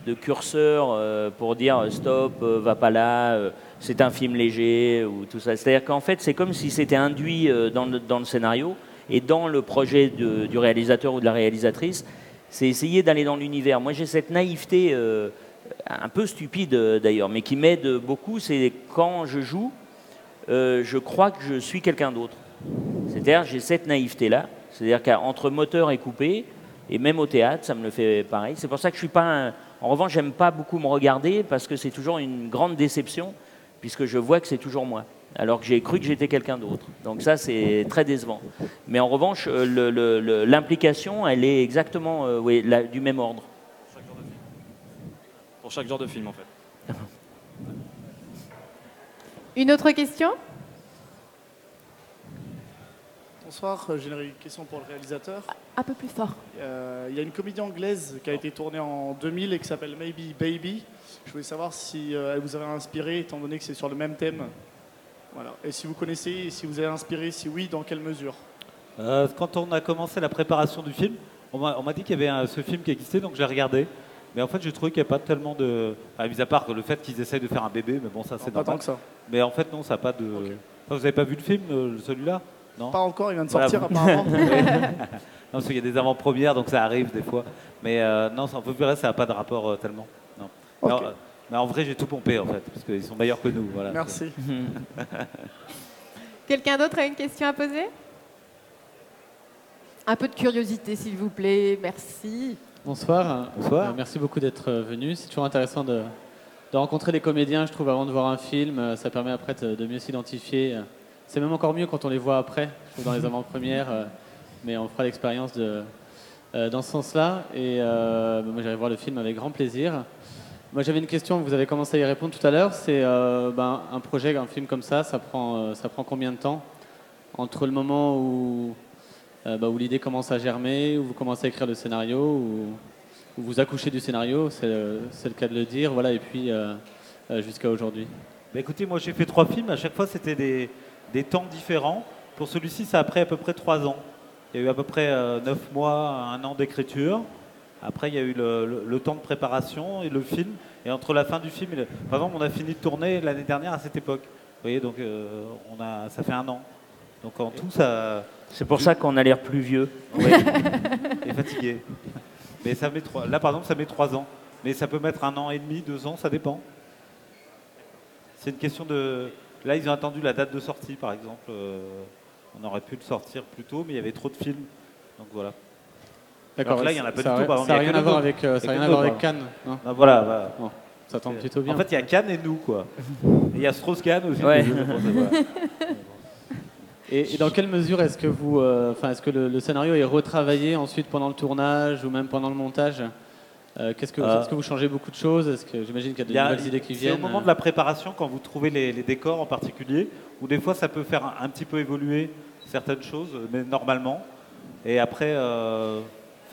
de curseur pour dire stop, va pas là, c'est un film léger ou tout ça. C'est-à-dire qu'en fait, c'est comme si c'était induit dans, dans le scénario et dans le projet du réalisateur ou de la réalisatrice. C'est essayer d'aller dans l'univers. Moi, j'ai cette naïveté euh, un peu stupide euh, d'ailleurs, mais qui m'aide beaucoup. C'est quand je joue, euh, je crois que je suis quelqu'un d'autre. C'est-à-dire, j'ai cette naïveté-là. C'est-à-dire qu'entre moteur et coupé, et même au théâtre, ça me le fait pareil. C'est pour ça que je suis pas. un- En revanche, j'aime pas beaucoup me regarder parce que c'est toujours une grande déception, puisque je vois que c'est toujours moi, alors que j'ai cru que j'étais quelqu'un d'autre. Donc ça, c'est très décevant. Mais en revanche, euh, le- le- le- l'implication, elle est exactement euh, oui, la- du même ordre. Pour chaque genre de film, en fait. Une autre question? Bonsoir, euh, j'ai une question pour le réalisateur. Un peu plus fort. Euh, Il y a une comédie anglaise qui a été tournée en 2000 et qui s'appelle Maybe Baby. Je voulais savoir si euh, elle vous avait inspiré, étant donné que c'est sur le même thème. Voilà. Et si vous connaissez, si vous avez inspiré, si oui, dans quelle mesure Euh, quand on a commencé la préparation du film, on m'a dit qu'il y avait un- ce film qui existait, donc j'ai regardé. Mais en fait, j'ai trouvé qu'il n'y a pas tellement de. Enfin, mis à part le fait qu'ils essayent de faire un bébé, mais bon, ça c'est pas normal. tant que ça. Mais en fait, non, ça n'a pas de. Enfin, vous n'avez pas vu le film, euh, celui-là? Non? Pas encore, il vient de Voilà, sortir vous- apparemment. Non, parce qu'il y a des avant-premières, donc ça arrive des fois. Mais euh, non, ça, vous verrez, ça n'a pas de rapport euh, tellement. Non. Ok. Non, euh, mais en vrai, j'ai tout pompé en fait, parce qu'ils sont meilleurs que nous. Voilà. Merci. Quelqu'un d'autre a une question à poser? Un peu de curiosité, s'il vous plaît. Merci. Bonsoir. Bonsoir. Euh, merci beaucoup d'être euh, venu. C'est toujours intéressant de, de rencontrer les comédiens, je trouve, avant de voir un film. Euh, Ça permet après de, de mieux s'identifier. C'est même encore mieux quand on les voit après, je trouve, dans les avant-premières. euh, Mais on fera l'expérience de, euh, dans ce sens-là. Et euh, moi, j'irai voir le film avec grand plaisir. Moi, j'avais une question, vous avez commencé à y répondre tout à l'heure. C'est euh, ben, un projet, un film comme ça, ça prend, euh, ça prend combien de temps? Entre le moment où, euh, bah, où l'idée commence à germer, où vous commencez à écrire le scénario, où, vous accouchez du scénario, c'est le, cas de le dire, voilà, et puis jusqu'à aujourd'hui. Bah, écoutez, moi j'ai fait trois films, à chaque fois c'était des, temps différents. Pour celui-ci, ça a pris à peu près trois ans. Il y a eu à peu près neuf mois, un an d'écriture. Après, il y a eu le, le- le temps de préparation et le film. Et entre la fin du film, et le- par exemple, on a fini de tourner l'année dernière à cette époque. Vous voyez, donc euh, on a, ça fait un an. Donc en tout, ça. C'est pour ça qu'on a l'air plus vieux. Oui. et fatigué. Mais ça met trois. Là, par exemple, ça met trois ans. Mais ça peut mettre un an et demi, deux ans, ça dépend. C'est une question de. Là, ils ont attendu la date de sortie, par exemple. Euh, on aurait pu le sortir plus tôt, mais il y avait trop de films. Donc voilà. D'accord, là, il n'y en a pas ça du tout. par ça exemple, a il y rien que à voir avec, euh, ça rien à voir avec Cannes, non Ah, voilà, voilà. Bon, ça tombe plutôt bien. En fait, il y a Cannes et nous, quoi. Et il y a Strauss-Kahn aussi. Ouais. voilà. Et, et dans quelle mesure est-ce que vous, euh, est-ce que le, le scénario est retravaillé ensuite pendant le tournage ou même pendant le montage? Euh, Qu'est-ce que, Euh, est-ce que vous changez beaucoup de choses? Est-ce que j'imagine qu'il y a de y a- nouvelles idées qui c'est viennent au moment de la préparation, quand vous trouvez les, les décors en particulier, où des fois ça peut faire un, un petit peu évoluer certaines choses, mais normalement. Et après, euh,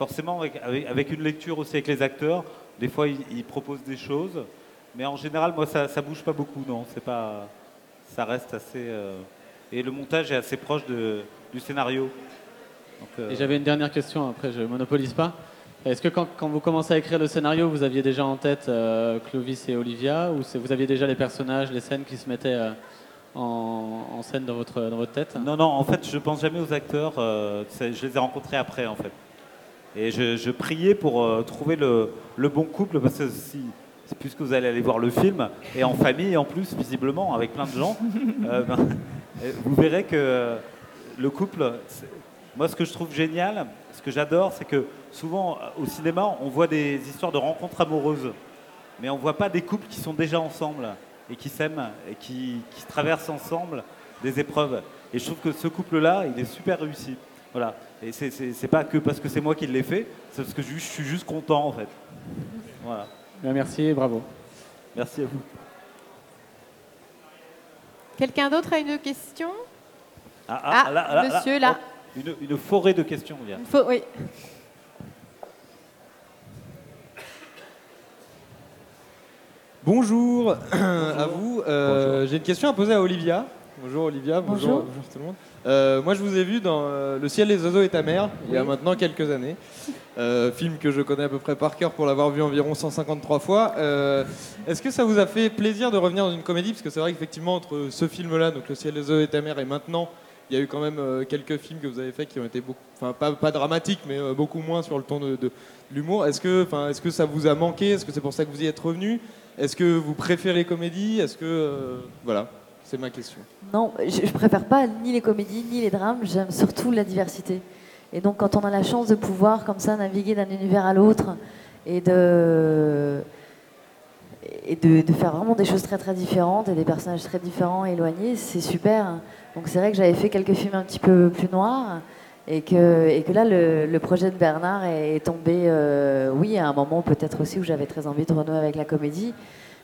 forcément, avec, avec- avec une lecture aussi avec les acteurs, des fois ils, ils proposent des choses, mais en général, moi, ça, ça bouge pas beaucoup, non. C'est pas, ça reste assez. euh, et le montage est assez proche de- du scénario. Donc, euh, Et j'avais une dernière question, après je monopolise pas. Est-ce que quand, quand vous commencez à écrire le scénario, vous aviez déjà en tête euh, Clovis et Olivia ou vous aviez déjà les personnages, les scènes qui se mettaient en, en scène dans votre, dans votre tête? Non, non, en fait, je pense jamais aux acteurs. je les ai rencontrés après, en fait. Et je, je priais pour euh, trouver le, le bon couple, parce que si, puisque vous allez aller voir le film, et en famille en plus, visiblement, avec plein de gens, euh, ben, euh, vous verrez que le couple, moi, ce que je trouve génial, ce que j'adore, c'est que souvent, au cinéma, on voit des histoires de rencontres amoureuses, mais on voit pas des couples qui sont déjà ensemble et qui s'aiment et qui, qui traversent ensemble des épreuves. Et je trouve que ce couple-là, il est super réussi. Voilà. Et c'est- c'est c'est pas que parce que c'est moi qui l'ai fait, c'est parce que je, je suis juste content en fait. Voilà. Bien, Merci et bravo. Merci à vous. Quelqu'un d'autre a une question? Ah, Ah, monsieur, là. oh, une, une forêt de questions, il y a. Il faut- Oui. Bonjour à vous. Euh, J'ai une question à poser à Olivia. Bonjour Olivia, bonjour, Bonjour. bonjour tout le monde. Euh, moi je vous ai vu dans euh, Le ciel, les oiseaux et ta mère, il y a maintenant quelques années. Euh, film que je connais à peu près par cœur pour l'avoir vu environ 153 fois. Est-ce que ça vous a fait plaisir de revenir dans une comédie? Parce que c'est vrai qu'effectivement entre ce film-là, donc Le ciel, les oiseaux et ta mère, et maintenant, il y a eu quand même quelques films que vous avez faits qui ont été beaucoup, enfin pas, pas dramatiques, mais beaucoup moins sur le ton de, de- l'humour. Est-ce que, enfin, est-ce que ça vous a manqué? Est-ce que c'est pour ça que vous y êtes revenu? Est-ce que vous préférez les comédies Est-ce que, voilà, c'est ma question. Non, je, je préfère pas ni les comédies ni les drames, j'aime surtout la diversité. Et donc quand on a la chance de pouvoir comme ça naviguer d'un univers à l'autre et de et de, faire vraiment des choses très très différentes et des personnages très différents, éloignés, c'est super. Donc c'est vrai que j'avais fait quelques films un petit peu plus noirs et que, et que là le, projet de Bernard est, est tombé, euh, oui, à un moment peut-être aussi où j'avais très envie de renouer avec la comédie.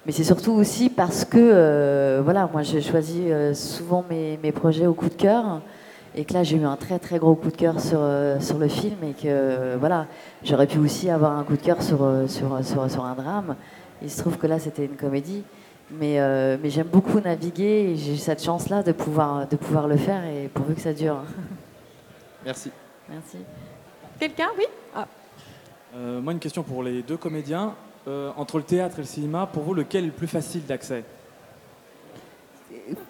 Mais c'est surtout aussi parce que, euh, voilà, moi j'ai choisi euh, souvent mes, mes projets au coup de cœur. Et que là, j'ai eu un très très gros coup de cœur sur, euh, sur le film. Et que, euh, voilà, j'aurais pu aussi avoir un coup de cœur sur, sur, sur, sur un drame. Il se trouve que là, c'était une comédie. Mais, euh, mais j'aime beaucoup naviguer et j'ai cette chance-là de pouvoir, de pouvoir le faire et pourvu que ça dure. Merci. Merci. Quelqu'un? Oui? Ah. Euh, moi, une question pour les deux comédiens. Euh, entre le théâtre et le cinéma, pour vous, lequel est le plus facile d'accès?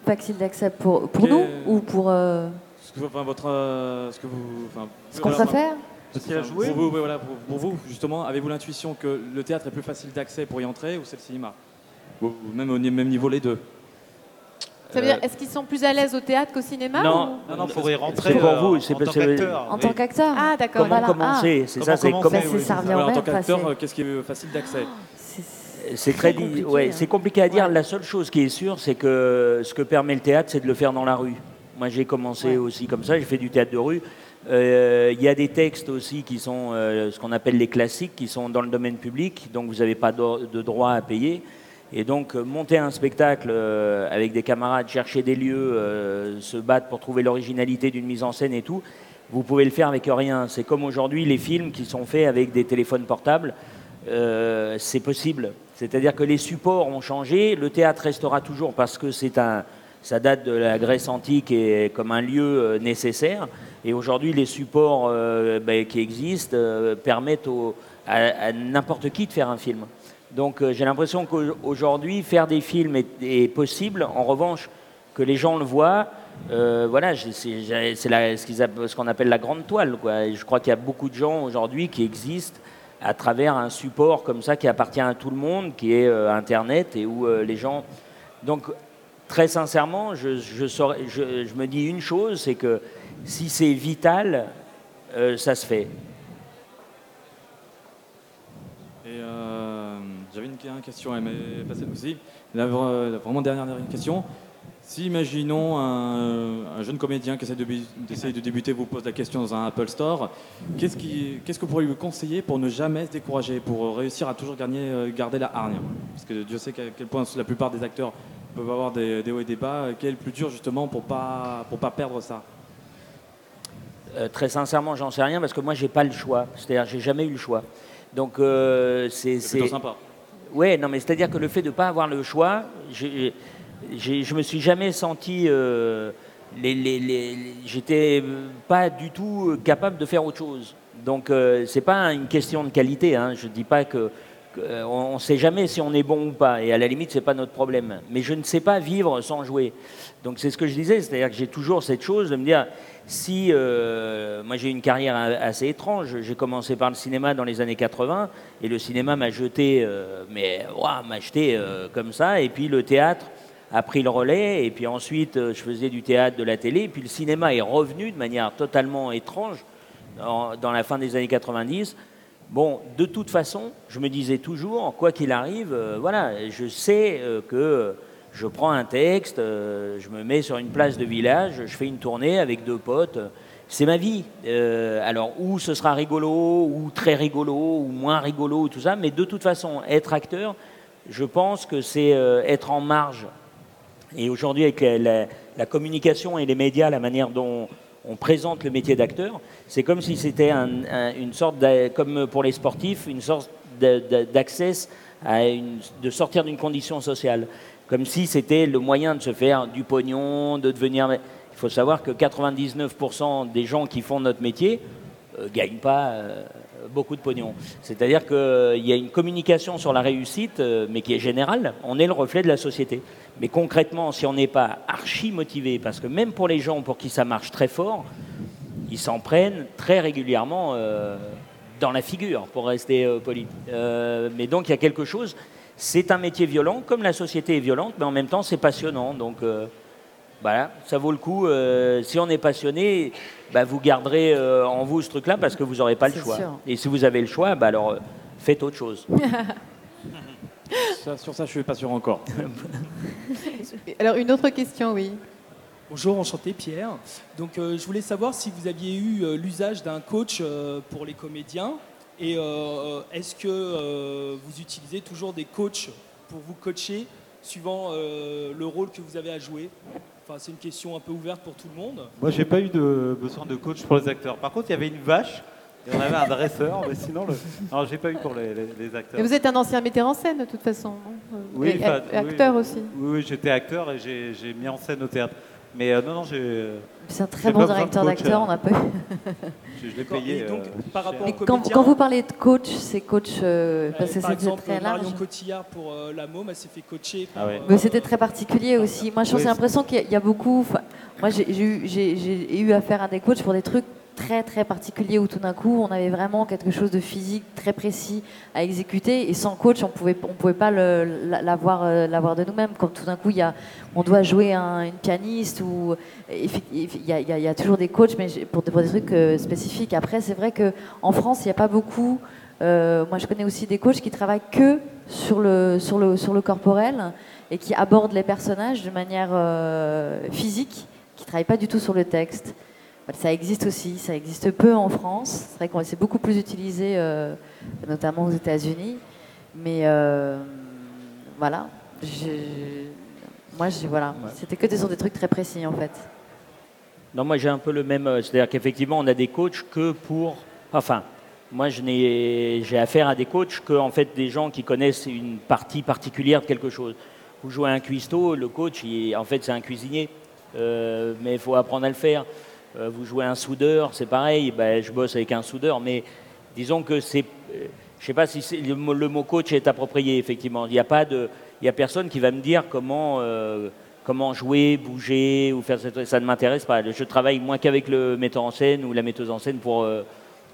Facile d'accès pour, pour nous ou pour. euh, Ce que, enfin, votre, euh, ce que vous, enfin, Ce qu'on voilà, préfère enfin, enfin, pour, vous, oui, voilà, pour, pour vous, justement, avez-vous l'intuition que le théâtre est plus facile d'accès pour y entrer ou c'est le cinéma? Ou, ou même au ni- même niveau les deux? Ça veut dire, est-ce qu'ils sont plus à l'aise au théâtre qu'au cinéma Non, ou- Non, non, y rentrer C'est pour euh, vous, en c'est tant qu'acteur. En tant qu'acteur Ah, d'accord. Comment Voilà. commencer Ah. C'est ça, c'est commencer, comment- oui, ça revient en tant qu'acteur, euh, qu'est-ce qui est facile d'accès C'est très, di- compliqué, ouais, hein. c'est compliqué à dire. La seule chose qui est sûre, c'est que ce que permet le théâtre, c'est de le faire dans la rue. Moi, j'ai commencé aussi comme ça. J'ai fait du théâtre de rue. Euh, Il y a des textes aussi qui sont euh, ce qu'on appelle les classiques, qui sont dans le domaine public, donc vous n'avez pas de, de droit à payer. Et donc, euh, monter un spectacle euh, avec des camarades, chercher des lieux, euh, se battre pour trouver l'originalité d'une mise en scène et tout, vous pouvez le faire avec rien. C'est comme aujourd'hui les films qui sont faits avec des téléphones portables. C'est possible. C'est-à-dire que les supports ont changé, le théâtre restera toujours parce que c'est un, ça date de la Grèce antique et comme un lieu nécessaire. Et aujourd'hui, les supports ben, qui existent permettent à n'importe qui de faire un film. Donc euh, j'ai l'impression qu'aujourd'hui, faire des films est, possible. En revanche, que les gens le voient, euh, voilà, c'est ce qu'on appelle la grande toile. Je crois qu'il y a beaucoup de gens aujourd'hui qui existent à travers un support comme ça qui appartient à tout le monde, qui est euh, Internet, et où les gens... Donc, très sincèrement, je, me dis une chose, c'est que si c'est vital, ça se fait. J'avais une, une question, elle m'est passée aussi. La, vra- la vraiment dernière, dernière question. Si, imaginons, un, un jeune comédien qui essaie de, bu- d'essayer de débuter vous pose la question dans un Apple Store, qu'est-ce, qui, qu'est-ce que vous pourriez lui conseiller pour ne jamais se décourager, pour réussir à toujours euh, garder la hargne? Parce que Dieu sait qu'à quel point la plupart des acteurs peuvent avoir des, des hauts et des bas. Quel est le plus dur justement pour pas, pour pas perdre ça? Euh, très sincèrement, j'en sais rien parce que moi, j'ai pas le choix. C'est-à-dire, j'ai jamais eu le choix. Donc, euh, c'est. C'est sympa. Ouais, non, mais c'est-à-dire que le fait de ne pas avoir le choix, j'ai- j'ai- je me suis jamais senti euh, les, les- les- j'étais pas du tout capable de faire autre chose. Donc euh, c'est pas une question de qualité. Hein. Je dis pas que, euh, on ne sait jamais si on est bon ou pas. Et à la limite, c'est pas notre problème. Mais je ne sais pas vivre sans jouer. Donc c'est ce que je disais, c'est-à-dire que j'ai toujours cette chose de me dire si euh, moi j'ai une carrière assez étrange. J'ai commencé par le cinéma dans les années 80 et le cinéma m'a jeté, euh, mais ouah, m'a jeté comme ça. Et puis le théâtre a pris le relais. Et puis ensuite, je faisais du théâtre, de la télé. Et puis le cinéma est revenu de manière totalement étrange dans la fin des années 90. Bon, de toute façon, je me disais toujours, quoi qu'il arrive, euh, voilà, je sais euh, que je prends un texte, euh, je me mets sur une place de village, je fais une tournée avec deux potes. C'est ma vie. Alors, ou ce sera rigolo, ou très rigolo, ou moins rigolo, ou tout ça, mais de toute façon, être acteur, je pense que c'est être en marge et aujourd'hui, avec la communication et les médias, la manière dont on présente le métier d'acteur, c'est comme si c'était un- un- une sorte, comme pour les sportifs, une sorte d'a- d'a- d'accès de sortir d'une condition sociale. Comme si c'était le moyen de se faire du pognon, de devenir. Il faut savoir que 99% des gens qui font notre métier ne gagnent pas euh, beaucoup de pognon. C'est-à-dire qu'il y a une communication sur la réussite, euh, mais qui est générale. On est le reflet de la société. Mais concrètement, si on n'est pas archi motivé, parce que même pour les gens pour qui ça marche très fort, ils s'en prennent très régulièrement euh, dans la figure, pour rester euh, poli. Euh, mais donc il y a quelque chose. C'est un métier violent, comme la société est violente, mais en même temps c'est passionnant. Donc euh, voilà, ça vaut le coup. Euh, si on est passionné, bah, vous garderez euh, en vous ce truc-là parce que vous n'aurez pas le choix. sûr. Et si vous avez le choix, bah, alors euh, faites autre chose. Ça, sur ça, je suis pas sûr encore. Alors, une autre question, oui. Bonjour, enchanté Pierre. Donc euh, je voulais savoir si vous aviez eu euh, l'usage d'un coach euh, pour les comédiens et euh, est-ce que euh, vous utilisez toujours des coachs pour vous coacher suivant euh, le rôle que vous avez à jouer? Enfin, c'est une question un peu ouverte pour tout le monde. Moi, j'ai pas eu de besoin de coach pour les acteurs. Par contre, il y avait une vache et on avait un dresseur, mais sinon, le... non, j'ai pas eu pour les, les- les acteurs. Mais vous êtes un ancien metteur en scène, de toute façon. non? Euh, Oui, et enfin, acteur oui. aussi. Oui, oui, j'étais acteur et j'ai mis en scène au théâtre. Mais euh, non, non, j'ai. C'est un très bon directeur d'acteur, euh, on n'a pas eu. Je, je l'ai payé. Et donc, euh, par rapport aux quand, quand vous parlez de coach, c'est coach euh, parce que par c'était exemple, très large. Marion Cotillard pour euh, La Môme, elle s'est fait coacher par... Ah ouais. euh, Mais c'était très particulier aussi. Moi, je Oui, j'ai c'est- l'impression qu'il y y, a beaucoup. Moi, j'ai eu affaire à des coachs pour des trucs très très particuliers où tout d'un coup, on avait vraiment quelque chose de physique très précis à exécuter et sans coach, on pouvait on pouvait pas l'avoir euh, l'avoir de nous-mêmes. Comme tout d'un coup, il y a, on doit jouer un- une pianiste ou il y a, y toujours des coachs, mais pour, des- trucs euh, spécifiques. Après, c'est vrai que en France, il n'y a pas beaucoup. euh, moi, je connais aussi des coachs qui travaillent que sur le, sur le, sur le corporel et qui abordent les personnages de manière physique, qui travaillent pas du tout sur le texte. Ça existe aussi, ça existe peu en France. C'est vrai qu'on c'est beaucoup plus utilisé, euh, notamment aux États-Unis. Mais euh, voilà, je- moi, je- voilà, c'était que des, sur des trucs très précis en fait. Non, moi j'ai un peu le même. euh, C'est-à-dire qu'effectivement, on a des coachs que pour. Enfin, moi j'ai affaire à des coachs que en fait des gens qui connaissent une partie particulière de quelque chose. Vous jouez à un cuistot, le coach, il en fait c'est un cuisinier, Euh, mais il faut apprendre à le faire. Euh, vous jouez un soudeur, c'est pareil. Ben, je bosse avec un soudeur, mais disons que c'est. euh, Je sais pas si le, mot- coach est approprié effectivement. Il n'y a pas de, il a personne qui va me dire comment. euh, comment jouer, bouger ou faire cette... ça ne m'intéresse pas. Je travaille moins qu'avec le metteur en scène ou la metteuse en scène pour,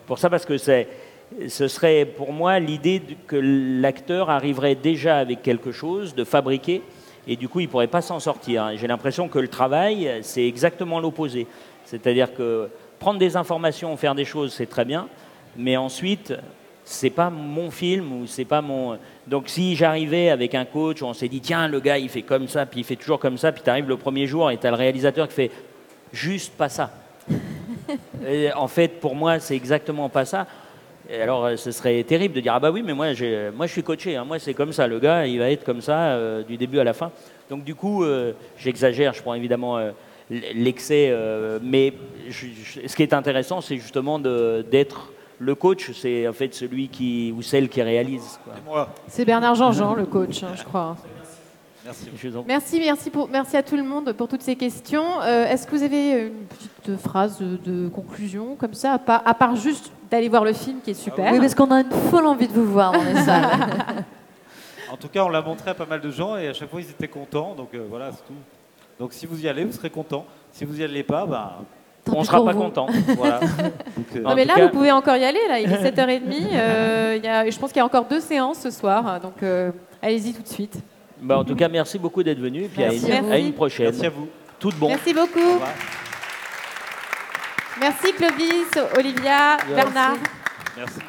pour ça parce que ce serait pour moi l'idée que l'acteur arriverait déjà avec quelque chose de fabriqué et du coup il pourrait pas s'en sortir. J'ai l'impression que le travail c'est exactement l'opposé. C'est-à-dire que prendre des informations, faire des choses c'est très bien, mais ensuite c'est pas mon film ou c'est pas mon. Donc si j'arrivais avec un coach, on s'est dit tiens le gars il fait comme ça, puis il fait toujours comme ça, puis tu arrives le premier jour et tu as le réalisateur qui fait juste pas ça. Et en fait pour moi c'est exactement pas ça. Et alors euh, ce serait terrible de dire ah bah oui mais moi j'ai- moi je suis coaché, hein. moi c'est comme ça, le gars il va être comme ça euh, du début à la fin. Donc du coup euh, j'exagère, je prends évidemment euh, l'excès, euh, mais je- je- ce qui est intéressant c'est justement d'être le coach, c'est en fait celui qui ou celle qui réalise. quoi. C'est Bernard Jean-Jean, le coach, hein, je crois. Merci. Merci, merci, pour, merci à tout le monde pour toutes ces questions. Euh, Est-ce que vous avez une petite phrase de, de conclusion comme ça, à part, à part juste d'aller voir le film qui est super Oui, parce qu'on a une folle envie de vous voir dans les salles. En tout cas, on l'a montré à pas mal de gens et à chaque fois ils étaient contents. Donc euh, voilà, c'est tout. Donc si vous y allez, vous serez contents. Si vous y allez pas, bah, On sera pas content. Voilà. Donc, euh, Non, mais là, vous pouvez encore y aller. Là, il est 7h30. euh, il y a, je pense qu'il y a encore deux séances ce soir. Donc, euh, allez-y tout de suite. Bah, en tout cas, merci beaucoup d'être venu. Et puis à une, à vous. à une prochaine. Merci à vous. Tout de bon. Merci beaucoup. Merci Clovis, Olivia, Merci. Bernard. Merci.